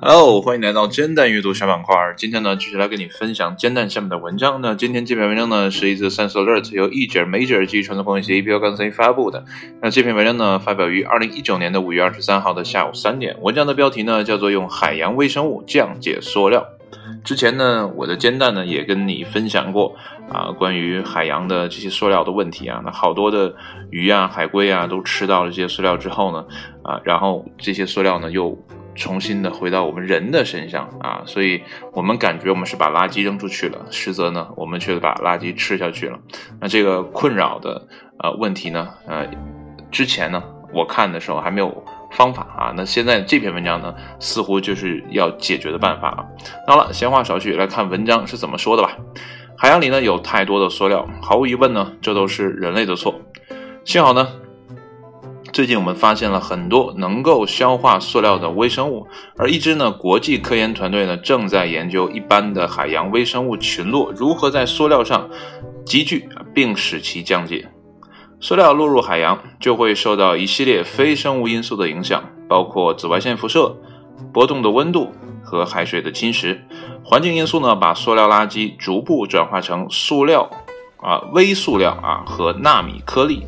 Hello，欢迎来到煎蛋阅读小板块。今天呢，继续来跟你分享煎蛋下面的文章。那今天这篇文章呢，是一则 Sense Alert 由译者 Major 基于传统风险协议标杠 C 发布的。那这篇文章呢，发表于二零一九年的五月二十三号的下午三点。文章的标题呢，叫做“用海洋微生物降解塑料”。之前呢，我的煎蛋呢也跟你分享过啊，关于海洋的这些塑料的问题啊。那好多的鱼啊、海龟啊都吃到了这些塑料之后呢，啊，然后这些塑料呢又重新的回到我们人的身上啊，所以我们感觉我们是把垃圾扔出去了，实则呢，我们却把垃圾吃下去了。那这个困扰的呃问题呢，呃，之前呢我看的时候还没有。方法啊，那现在这篇文章呢，似乎就是要解决的办法了。好了，闲话少叙，来看文章是怎么说的吧。海洋里呢有太多的塑料，毫无疑问呢，这都是人类的错。幸好呢，最近我们发现了很多能够消化塑料的微生物，而一支呢国际科研团队呢正在研究一般的海洋微生物群落如何在塑料上集聚，并使其降解。塑料落入海洋，就会受到一系列非生物因素的影响，包括紫外线辐射、波动的温度和海水的侵蚀。环境因素呢，把塑料垃圾逐步转化成塑料啊、微塑料啊和纳米颗粒。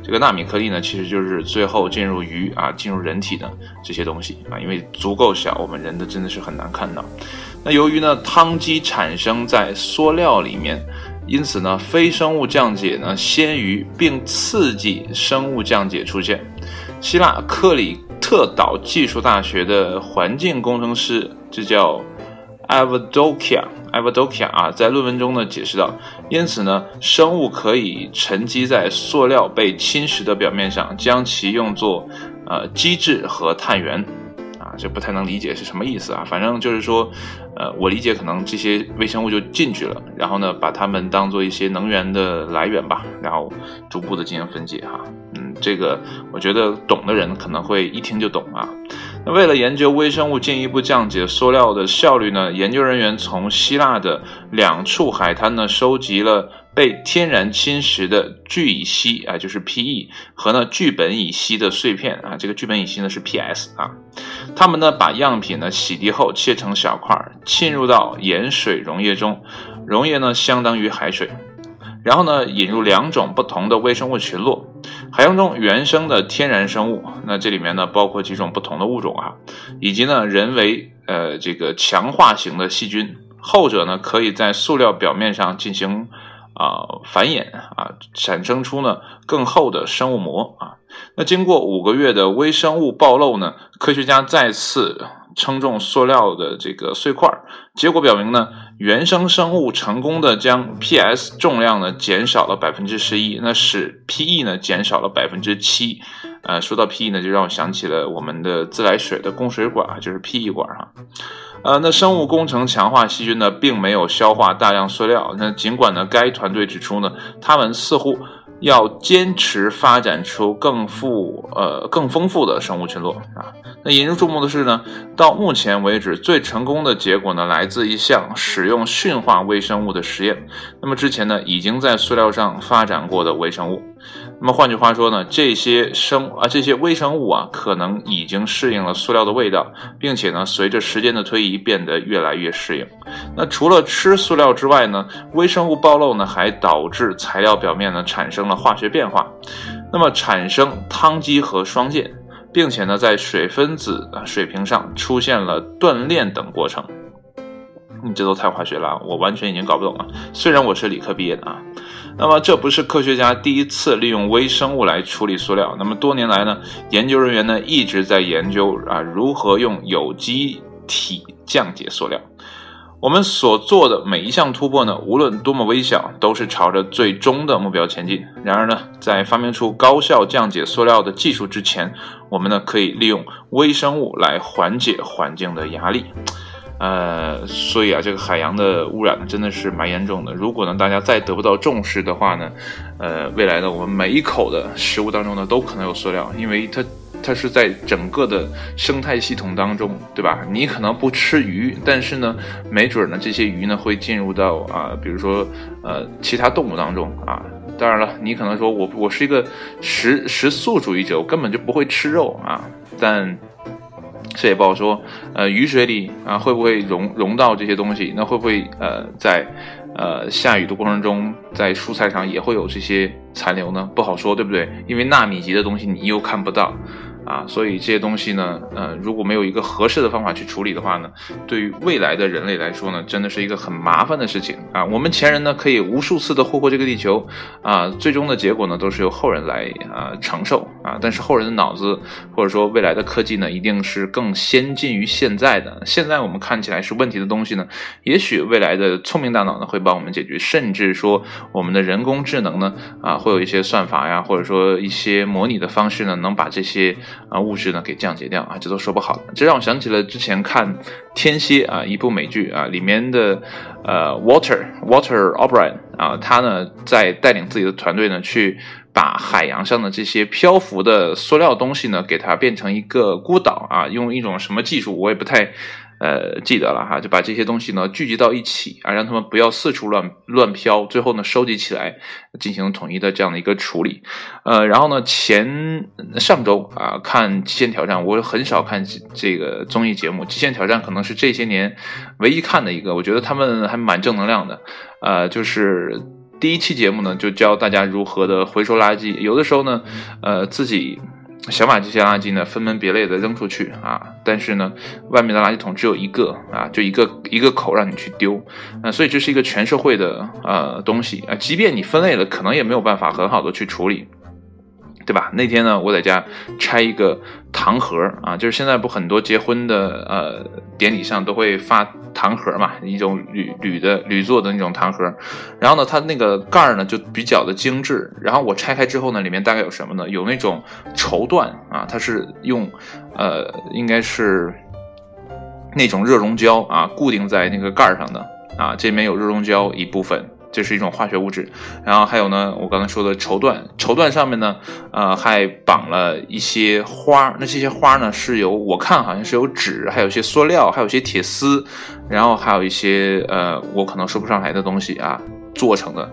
这个纳米颗粒呢，其实就是最后进入鱼啊、进入人体的这些东西啊，因为足够小，我们人的真的是很难看到。那由于呢，汤基产生在塑料里面。因此呢，非生物降解呢先于并刺激生物降解出现。希腊克里特岛技术大学的环境工程师，这叫 Avadokia，Avadokia 啊，在论文中呢解释到，因此呢，生物可以沉积在塑料被侵蚀的表面上，将其用作呃基质和碳源。啊，这不太能理解是什么意思啊，反正就是说。呃，我理解可能这些微生物就进去了，然后呢，把它们当做一些能源的来源吧，然后逐步的进行分解哈。嗯，这个我觉得懂的人可能会一听就懂啊。那为了研究微生物进一步降解塑料的效率呢，研究人员从希腊的两处海滩呢收集了。被天然侵蚀的聚乙烯啊，就是 PE 和呢聚苯乙烯的碎片啊，这个聚苯乙烯呢是 PS 啊。他们呢把样品呢洗涤后切成小块，浸入到盐水溶液中，溶液呢相当于海水。然后呢引入两种不同的微生物群落，海洋中原生的天然生物，那这里面呢包括几种不同的物种啊，以及呢人为呃这个强化型的细菌，后者呢可以在塑料表面上进行。啊，繁衍啊，产生出呢更厚的生物膜啊。那经过五个月的微生物暴露呢，科学家再次称重塑料的这个碎块，结果表明呢，原生生物成功的将 PS 重量呢减少了百分之十一，那使 PE 呢减少了百分之七。呃，说到 PE 呢，就让我想起了我们的自来水的供水管，就是 PE 管哈。呃，那生物工程强化细菌呢，并没有消化大量塑料。那尽管呢，该团队指出呢，他们似乎要坚持发展出更富呃更丰富的生物群落啊。那引人注目的是呢，到目前为止最成功的结果呢，来自一项使用驯化微生物的实验。那么之前呢，已经在塑料上发展过的微生物。那么换句话说呢，这些生啊这些微生物啊，可能已经适应了塑料的味道，并且呢，随着时间的推移变得越来越适应。那除了吃塑料之外呢，微生物暴露呢，还导致材料表面呢产生了化学变化，那么产生汤基和双键，并且呢，在水分子啊水平上出现了断裂等过程。你这都太化学了，我完全已经搞不懂了。虽然我是理科毕业的啊，那么这不是科学家第一次利用微生物来处理塑料。那么多年来呢，研究人员呢一直在研究啊如何用有机体降解塑料。我们所做的每一项突破呢，无论多么微小，都是朝着最终的目标前进。然而呢，在发明出高效降解塑料的技术之前，我们呢可以利用微生物来缓解环境的压力。呃，所以啊，这个海洋的污染，真的是蛮严重的。如果呢，大家再得不到重视的话呢，呃，未来呢，我们每一口的食物当中呢，都可能有塑料，因为它它是在整个的生态系统当中，对吧？你可能不吃鱼，但是呢，没准呢，这些鱼呢会进入到啊，比如说呃，其他动物当中啊，当然了，你可能说我我是一个食食素主义者，我根本就不会吃肉啊。但这也不好说。呃，雨水里啊会不会融融到这些东西？那会不会呃在呃下雨的过程中，在蔬菜上也会有这些残留呢？不好说，对不对？因为纳米级的东西你又看不到。啊，所以这些东西呢，呃，如果没有一个合适的方法去处理的话呢，对于未来的人类来说呢，真的是一个很麻烦的事情啊。我们前人呢可以无数次的护过这个地球啊，最终的结果呢都是由后人来啊承受啊。但是后人的脑子或者说未来的科技呢，一定是更先进于现在的。现在我们看起来是问题的东西呢，也许未来的聪明大脑呢会帮我们解决，甚至说我们的人工智能呢啊会有一些算法呀，或者说一些模拟的方式呢，能把这些。啊，物质呢给降解掉啊，这都说不好。这让我想起了之前看《天蝎》啊，一部美剧啊，里面的呃，Water Water O'Brien 啊，他呢在带领自己的团队呢去把海洋上的这些漂浮的塑料东西呢，给它变成一个孤岛啊，用一种什么技术我也不太。呃，记得了哈，就把这些东西呢聚集到一起啊，让他们不要四处乱乱飘，最后呢收集起来进行统一的这样的一个处理。呃，然后呢前上周啊看《极限挑战》，我很少看这个综艺节目，《极限挑战》可能是这些年唯一看的一个，我觉得他们还蛮正能量的。呃，就是第一期节目呢就教大家如何的回收垃圾，有的时候呢，呃自己。想把这些垃圾呢分门别类的扔出去啊，但是呢，外面的垃圾桶只有一个啊，就一个一个口让你去丢，啊，所以这是一个全社会的呃东西啊，即便你分类了，可能也没有办法很好的去处理。对吧？那天呢，我在家拆一个糖盒啊，就是现在不很多结婚的呃典礼上都会发糖盒嘛，一种铝铝的铝做的那种糖盒。然后呢，它那个盖儿呢就比较的精致。然后我拆开之后呢，里面大概有什么呢？有那种绸缎啊，它是用呃应该是那种热熔胶啊固定在那个盖儿上的啊，这里面有热熔胶一部分。这是一种化学物质，然后还有呢，我刚才说的绸缎，绸缎上面呢，呃，还绑了一些花那这些花呢，是由我看好像是有纸，还有一些塑料，还有一些铁丝，然后还有一些呃，我可能说不上来的东西啊做成的。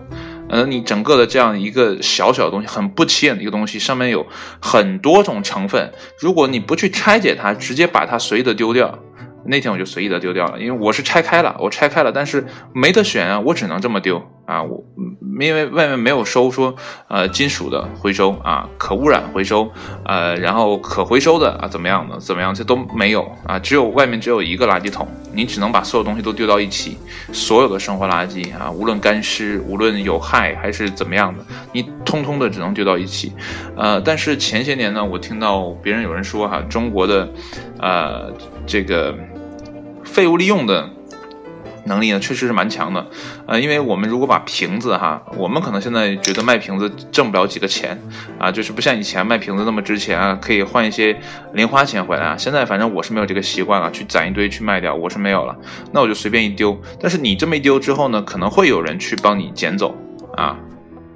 呃，你整个的这样一个小小的东西，很不起眼的一个东西，上面有很多种成分，如果你不去拆解它，直接把它随意的丢掉。那天我就随意的丢掉了，因为我是拆开了，我拆开了，但是没得选啊，我只能这么丢啊，我因为外面没有收说呃金属的回收啊，可污染回收，呃，然后可回收的啊怎么样的怎么样，这都没有啊，只有外面只有一个垃圾桶，你只能把所有东西都丢到一起，所有的生活垃圾啊，无论干湿，无论有害还是怎么样的，你通通的只能丢到一起，呃，但是前些年呢，我听到别人有人说哈，中国的呃这个。废物利用的能力呢，确实是蛮强的，呃，因为我们如果把瓶子哈，我们可能现在觉得卖瓶子挣不了几个钱啊，就是不像以前卖瓶子那么值钱啊，可以换一些零花钱回来啊。现在反正我是没有这个习惯了，去攒一堆去卖掉，我是没有了，那我就随便一丢。但是你这么一丢之后呢，可能会有人去帮你捡走啊。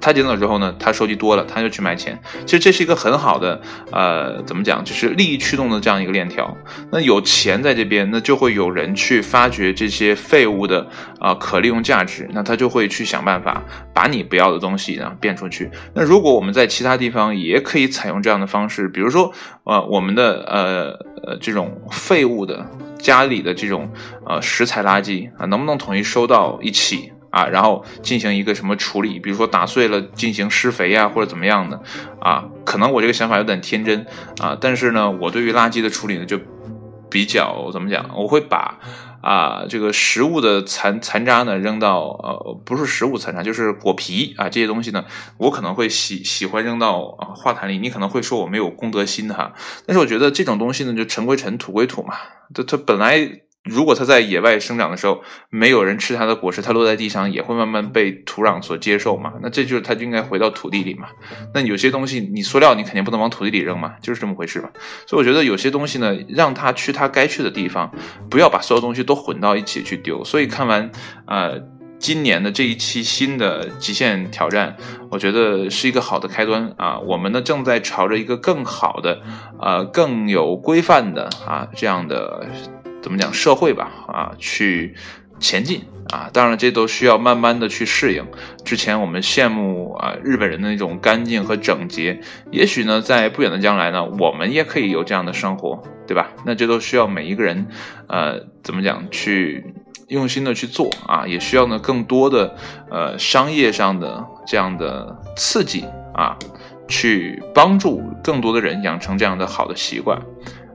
他捡走之后呢，他收集多了，他就去卖钱。其实这是一个很好的，呃，怎么讲，就是利益驱动的这样一个链条。那有钱在这边，那就会有人去发掘这些废物的啊可利用价值，那他就会去想办法把你不要的东西呢变出去。那如果我们在其他地方也可以采用这样的方式，比如说，呃，我们的呃呃这种废物的家里的这种呃食材垃圾啊，能不能统一收到一起？啊，然后进行一个什么处理，比如说打碎了进行施肥呀，或者怎么样的啊？可能我这个想法有点天真啊，但是呢，我对于垃圾的处理呢，就比较怎么讲？我会把啊这个食物的残残渣呢扔到呃不是食物残渣，就是果皮啊这些东西呢，我可能会喜喜欢扔到化坛里。你可能会说我没有公德心哈，但是我觉得这种东西呢，就尘归尘，土归土嘛，它它本来。如果它在野外生长的时候，没有人吃它的果实，它落在地上也会慢慢被土壤所接受嘛？那这就是它就应该回到土地里嘛？那有些东西，你塑料你肯定不能往土地里扔嘛，就是这么回事嘛。所以我觉得有些东西呢，让它去它该去的地方，不要把所有东西都混到一起去丢。所以看完呃今年的这一期新的极限挑战，我觉得是一个好的开端啊。我们呢正在朝着一个更好的呃更有规范的啊这样的。怎么讲社会吧啊，去前进啊。当然，这都需要慢慢的去适应。之前我们羡慕啊日本人的那种干净和整洁，也许呢，在不远的将来呢，我们也可以有这样的生活，对吧？那这都需要每一个人，呃，怎么讲去。用心的去做啊，也需要呢更多的呃商业上的这样的刺激啊，去帮助更多的人养成这样的好的习惯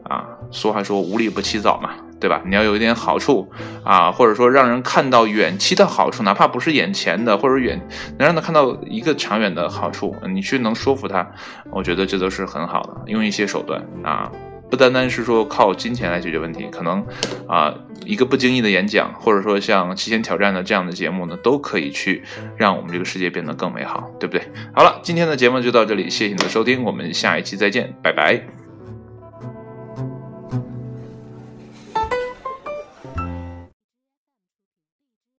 啊。俗话说无利不起早嘛，对吧？你要有一点好处啊，或者说让人看到远期的好处，哪怕不是眼前的，或者远能让他看到一个长远的好处，你去能说服他，我觉得这都是很好的，用一些手段啊。不单单是说靠金钱来解决问题，可能啊一个不经意的演讲，或者说像《极限挑战》的这样的节目呢，都可以去让我们这个世界变得更美好，对不对？好了，今天的节目就到这里，谢谢你的收听，我们下一期再见，拜拜。